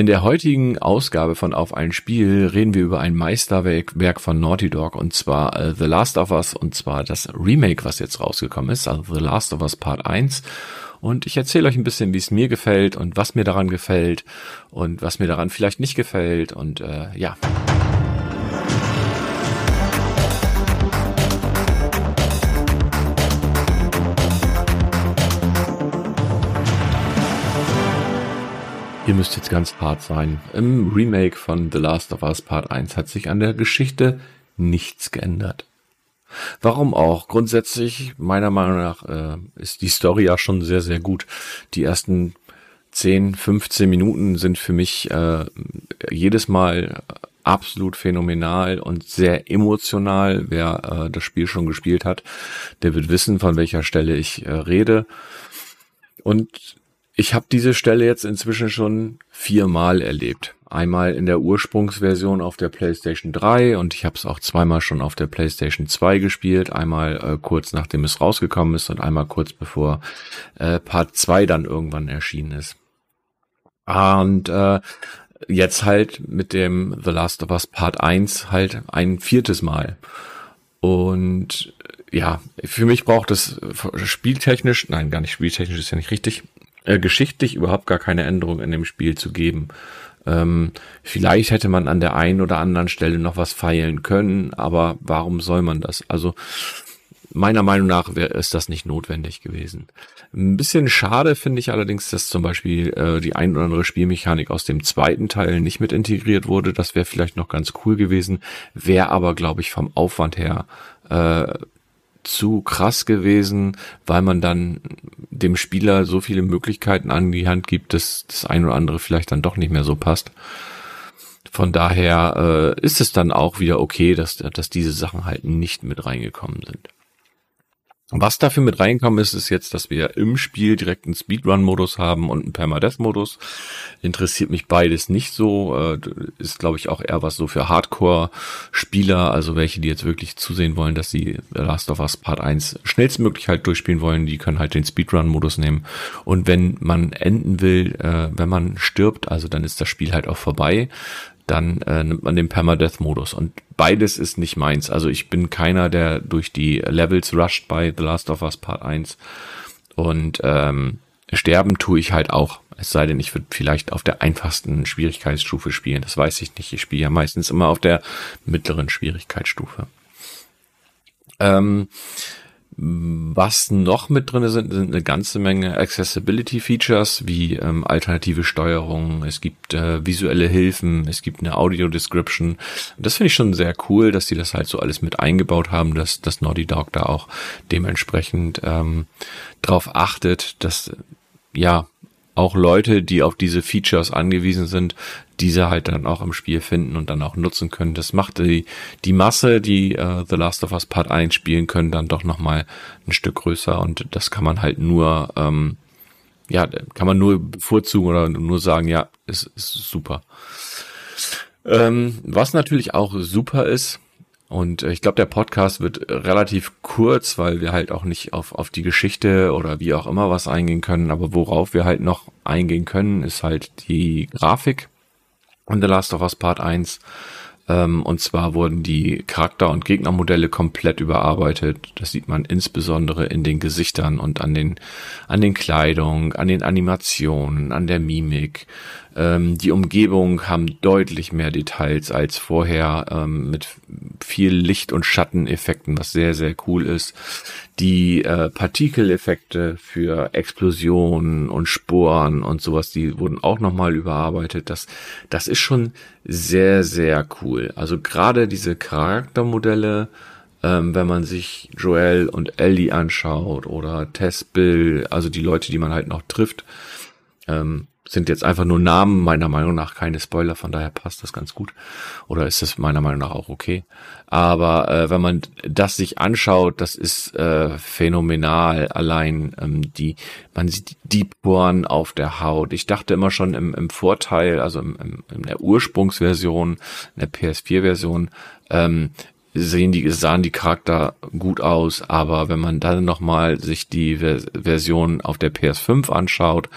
In der heutigen Ausgabe von Auf ein Spiel reden wir über ein Meisterwerk von Naughty Dog und zwar äh, The Last of Us und zwar das Remake, was jetzt rausgekommen ist, also The Last of Us Part 1. Und ich erzähle euch ein bisschen, wie es mir gefällt und was mir daran gefällt und was mir daran vielleicht nicht gefällt und äh, ja. Müsst jetzt ganz hart sein. Im Remake von The Last of Us Part 1 hat sich an der Geschichte nichts geändert. Warum auch? Grundsätzlich, meiner Meinung nach, äh, ist die Story ja schon sehr, sehr gut. Die ersten 10, 15 Minuten sind für mich äh, jedes Mal absolut phänomenal und sehr emotional. Wer äh, das Spiel schon gespielt hat, der wird wissen, von welcher Stelle ich äh, rede. Und ich habe diese Stelle jetzt inzwischen schon viermal erlebt. Einmal in der Ursprungsversion auf der PlayStation 3 und ich habe es auch zweimal schon auf der PlayStation 2 gespielt. Einmal äh, kurz nachdem es rausgekommen ist und einmal kurz bevor äh, Part 2 dann irgendwann erschienen ist. Und äh, jetzt halt mit dem The Last of Us Part 1 halt ein viertes Mal. Und ja, für mich braucht es spieltechnisch, nein, gar nicht spieltechnisch ist ja nicht richtig, äh, geschichtlich überhaupt gar keine Änderung in dem Spiel zu geben. Ähm, vielleicht hätte man an der einen oder anderen Stelle noch was feilen können, aber warum soll man das? Also meiner Meinung nach wäre ist das nicht notwendig gewesen. Ein bisschen schade finde ich allerdings, dass zum Beispiel äh, die ein oder andere Spielmechanik aus dem zweiten Teil nicht mit integriert wurde. Das wäre vielleicht noch ganz cool gewesen, wäre aber, glaube ich, vom Aufwand her äh, zu krass gewesen, weil man dann dem Spieler so viele Möglichkeiten an die Hand gibt, dass das ein oder andere vielleicht dann doch nicht mehr so passt. Von daher äh, ist es dann auch wieder okay, dass, dass diese Sachen halt nicht mit reingekommen sind. Was dafür mit reinkommen ist, ist jetzt, dass wir im Spiel direkt einen Speedrun-Modus haben und einen Permadeath-Modus. Interessiert mich beides nicht so. Äh, ist, glaube ich, auch eher was so für Hardcore-Spieler, also welche, die jetzt wirklich zusehen wollen, dass sie Last of Us Part 1 schnellstmöglich halt durchspielen wollen, die können halt den Speedrun-Modus nehmen. Und wenn man enden will, äh, wenn man stirbt, also dann ist das Spiel halt auch vorbei dann äh, nimmt man den Permadeath-Modus. Und beides ist nicht meins. Also ich bin keiner, der durch die Levels rusht bei The Last of Us Part 1. Und ähm, sterben tue ich halt auch. Es sei denn, ich würde vielleicht auf der einfachsten Schwierigkeitsstufe spielen. Das weiß ich nicht. Ich spiele ja meistens immer auf der mittleren Schwierigkeitsstufe. Ähm, was noch mit drin sind, sind eine ganze Menge Accessibility Features wie ähm, alternative Steuerung, es gibt äh, visuelle Hilfen, es gibt eine Audio Description. Das finde ich schon sehr cool, dass die das halt so alles mit eingebaut haben, dass das Naughty Dog da auch dementsprechend ähm, drauf achtet, dass ja auch Leute, die auf diese Features angewiesen sind, diese halt dann auch im Spiel finden und dann auch nutzen können. Das macht die, die Masse, die äh, The Last of Us Part 1 spielen können, dann doch nochmal ein Stück größer und das kann man halt nur, ähm, ja, kann man nur bevorzugen oder nur sagen, ja, ist, ist super. Ähm, was natürlich auch super ist, und äh, ich glaube, der Podcast wird relativ kurz, weil wir halt auch nicht auf, auf die Geschichte oder wie auch immer was eingehen können. Aber worauf wir halt noch eingehen können, ist halt die Grafik. Und The Last of Us Part 1 ähm, und zwar wurden die Charakter- und Gegnermodelle komplett überarbeitet. Das sieht man insbesondere in den Gesichtern und an den, an den Kleidung, an den Animationen, an der Mimik. Ähm, die Umgebung haben deutlich mehr Details als vorher ähm, mit viel Licht- und Schatteneffekten, was sehr, sehr cool ist. Die äh, Partikeleffekte für Explosionen und Sporen und sowas, die wurden auch nochmal überarbeitet. Das, das ist schon sehr, sehr cool. Also gerade diese Charaktermodelle, ähm, wenn man sich Joel und Ellie anschaut oder Tess Bill, also die Leute, die man halt noch trifft, ähm, sind jetzt einfach nur Namen, meiner Meinung nach keine Spoiler, von daher passt das ganz gut. Oder ist das meiner Meinung nach auch okay? Aber äh, wenn man das sich anschaut, das ist äh, phänomenal. Allein ähm, die, man sieht die Poren auf der Haut. Ich dachte immer schon im, im Vorteil, also im, im, in der Ursprungsversion, in der PS4-Version, ähm, sehen die, sahen die Charakter gut aus, aber wenn man dann nochmal sich die Version auf der PS5 anschaut,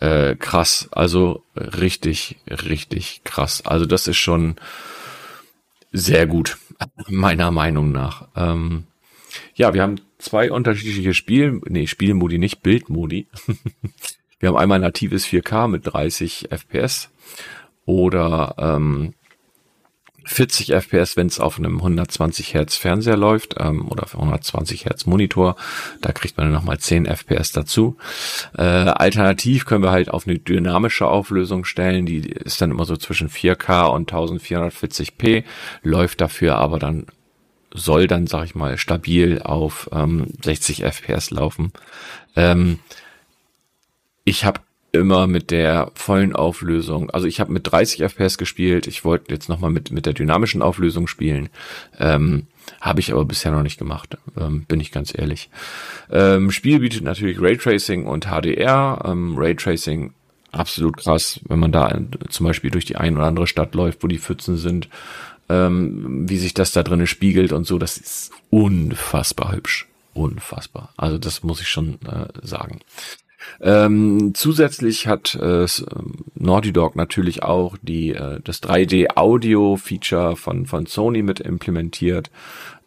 äh, krass. Also richtig, richtig krass. Also das ist schon sehr gut, meiner Meinung nach. Ähm, ja, wir haben zwei unterschiedliche Spiel, nee, Spielmodi, nicht Bildmodi. wir haben einmal natives 4K mit 30 FPS oder ähm, 40 FPS, wenn es auf einem 120 Hertz Fernseher läuft ähm, oder 120 Hertz Monitor. Da kriegt man nochmal 10 FPS dazu. Äh, alternativ können wir halt auf eine dynamische Auflösung stellen. Die ist dann immer so zwischen 4K und 1440p, läuft dafür aber dann soll dann, sag ich mal, stabil auf ähm, 60 FPS laufen. Ähm, ich habe immer mit der vollen Auflösung. Also ich habe mit 30 FPS gespielt. Ich wollte jetzt nochmal mit, mit der dynamischen Auflösung spielen. Ähm, habe ich aber bisher noch nicht gemacht, ähm, bin ich ganz ehrlich. Ähm, Spiel bietet natürlich Raytracing und HDR. Ähm, Raytracing absolut krass, wenn man da zum Beispiel durch die ein oder andere Stadt läuft, wo die Pfützen sind, ähm, wie sich das da drinnen spiegelt und so. Das ist unfassbar hübsch. Unfassbar. Also das muss ich schon äh, sagen. Ähm, zusätzlich hat äh, Naughty Dog natürlich auch die äh, das 3D Audio Feature von von Sony mit implementiert.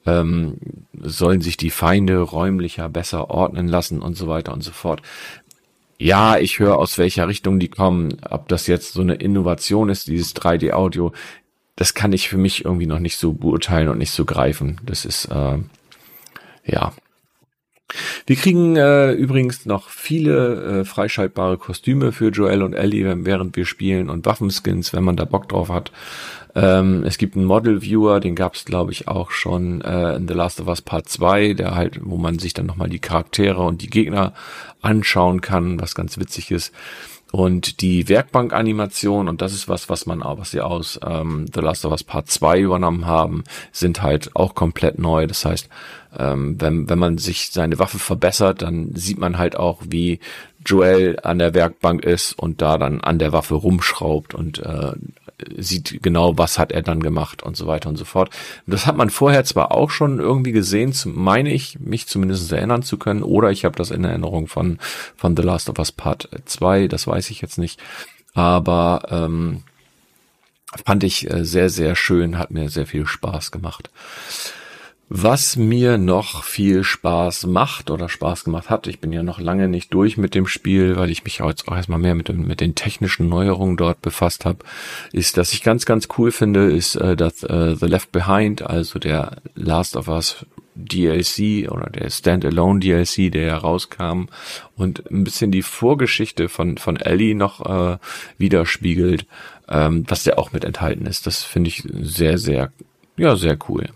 Ähm, sollen sich die Feinde räumlicher besser ordnen lassen und so weiter und so fort. Ja, ich höre aus welcher Richtung die kommen. Ob das jetzt so eine Innovation ist, dieses 3D Audio, das kann ich für mich irgendwie noch nicht so beurteilen und nicht so greifen. Das ist äh, ja wir kriegen äh, übrigens noch viele äh, freischaltbare Kostüme für Joel und Ellie, während wir spielen und Waffenskins, wenn man da Bock drauf hat. Ähm, es gibt einen Model Viewer, den gab es glaube ich auch schon äh, in The Last of Us Part 2, der halt, wo man sich dann nochmal die Charaktere und die Gegner anschauen kann, was ganz witzig ist. Und die Werkbank-Animation, und das ist was, was man auch, was sie aus ähm, The Last of Us Part 2 übernommen haben, sind halt auch komplett neu. Das heißt, ähm, wenn, wenn man sich seine Waffe verbessert, dann sieht man halt auch, wie Joel an der Werkbank ist und da dann an der Waffe rumschraubt und äh, sieht genau, was hat er dann gemacht und so weiter und so fort. Das hat man vorher zwar auch schon irgendwie gesehen, meine ich, mich zumindest erinnern zu können, oder ich habe das in Erinnerung von, von The Last of Us Part 2, das weiß ich jetzt nicht. Aber ähm, fand ich äh, sehr, sehr schön, hat mir sehr viel Spaß gemacht. Was mir noch viel Spaß macht oder Spaß gemacht hat, ich bin ja noch lange nicht durch mit dem Spiel, weil ich mich jetzt auch erstmal mehr mit, den, mit den technischen Neuerungen dort befasst habe, ist, dass ich ganz, ganz cool finde, ist, äh, dass äh, The Left Behind, also der Last of Us DLC oder der Standalone DLC, der herauskam und ein bisschen die Vorgeschichte von, von Ellie noch äh, widerspiegelt, ähm, was der auch mit enthalten ist. Das finde ich sehr, sehr, ja, sehr cool.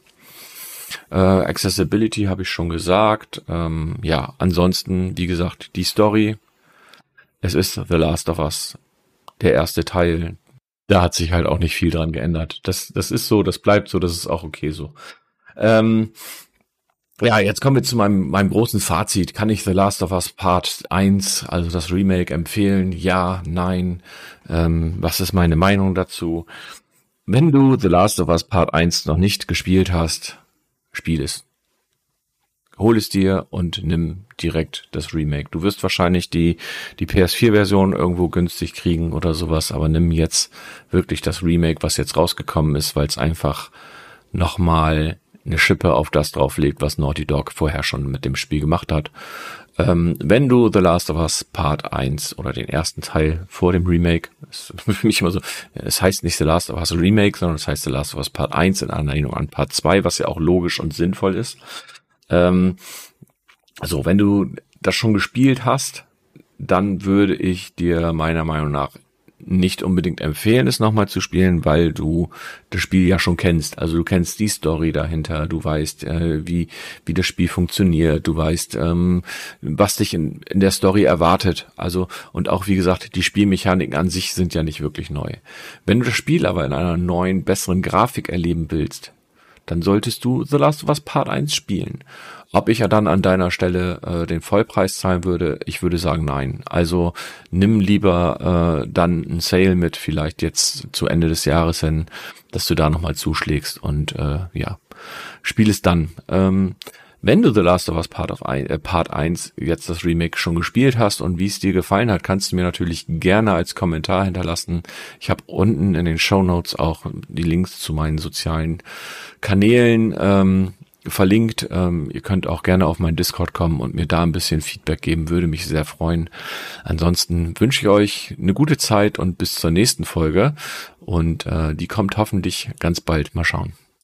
Äh, Accessibility habe ich schon gesagt. Ähm, ja, ansonsten, wie gesagt, die Story. Es ist The Last of Us, der erste Teil. Da hat sich halt auch nicht viel dran geändert. Das, das ist so, das bleibt so, das ist auch okay so. Ähm, ja, jetzt kommen wir zu meinem, meinem großen Fazit. Kann ich The Last of Us Part 1, also das Remake, empfehlen? Ja, nein. Ähm, was ist meine Meinung dazu? Wenn du The Last of Us Part 1 noch nicht gespielt hast, Spiel es. Hol es dir und nimm direkt das Remake. Du wirst wahrscheinlich die, die PS4-Version irgendwo günstig kriegen oder sowas, aber nimm jetzt wirklich das Remake, was jetzt rausgekommen ist, weil es einfach nochmal eine Schippe auf das drauflegt, was Naughty Dog vorher schon mit dem Spiel gemacht hat. Ähm, wenn du The Last of Us Part 1 oder den ersten Teil vor dem Remake, ist für mich immer so, es heißt nicht The Last of Us Remake, sondern es heißt The Last of Us Part 1 in Anlehnung an Part 2, was ja auch logisch und sinnvoll ist. Ähm, also, wenn du das schon gespielt hast, dann würde ich dir meiner Meinung nach nicht unbedingt empfehlen, es nochmal zu spielen, weil du das Spiel ja schon kennst. Also du kennst die Story dahinter, du weißt, äh, wie, wie das Spiel funktioniert, du weißt, ähm, was dich in, in der Story erwartet. Also, und auch wie gesagt, die Spielmechaniken an sich sind ja nicht wirklich neu. Wenn du das Spiel aber in einer neuen, besseren Grafik erleben willst, dann solltest du The Last of Us Part 1 spielen. Ob ich ja dann an deiner Stelle äh, den Vollpreis zahlen würde, ich würde sagen nein. Also nimm lieber äh, dann ein Sale mit, vielleicht jetzt zu Ende des Jahres hin, dass du da nochmal zuschlägst und äh, ja, spiel es dann. Ähm, Wenn du The Last of Us Part, of ein, äh, Part 1 jetzt das Remake schon gespielt hast und wie es dir gefallen hat, kannst du mir natürlich gerne als Kommentar hinterlassen. Ich habe unten in den Show Notes auch die Links zu meinen sozialen Kanälen ähm, verlinkt. Ähm, ihr könnt auch gerne auf meinen Discord kommen und mir da ein bisschen Feedback geben, würde mich sehr freuen. Ansonsten wünsche ich euch eine gute Zeit und bis zur nächsten Folge. Und äh, die kommt hoffentlich ganz bald. Mal schauen.